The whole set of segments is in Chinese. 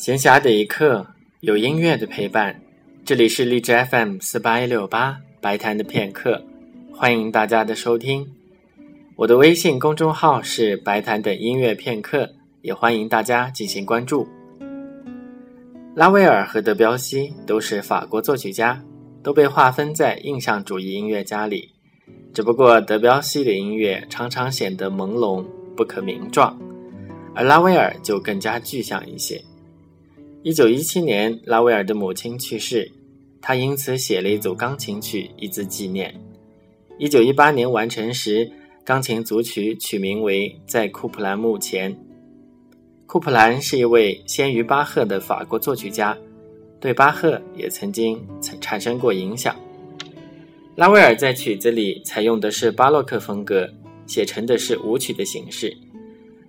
闲暇的一刻，有音乐的陪伴。这里是荔枝 FM 四八一六八白谈的片刻，欢迎大家的收听。我的微信公众号是白谈的音乐片刻，也欢迎大家进行关注。拉威尔和德彪西都是法国作曲家，都被划分在印象主义音乐家里。只不过德彪西的音乐常常显得朦胧不可名状，而拉威尔就更加具象一些。一九一七年，拉威尔的母亲去世，他因此写了一组钢琴曲以资纪念。一九一八年完成时，钢琴组曲取名为《在库普兰墓前》。库普兰是一位先于巴赫的法国作曲家，对巴赫也曾经产生过影响。拉威尔在曲子里采用的是巴洛克风格，写成的是舞曲的形式，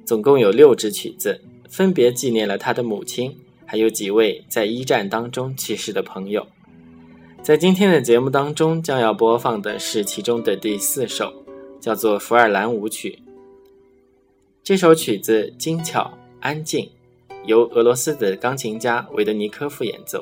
总共有六支曲子，分别纪念了他的母亲。还有几位在一战当中去世的朋友，在今天的节目当中将要播放的是其中的第四首，叫做《福尔兰舞曲》。这首曲子精巧安静，由俄罗斯的钢琴家维德尼科夫演奏。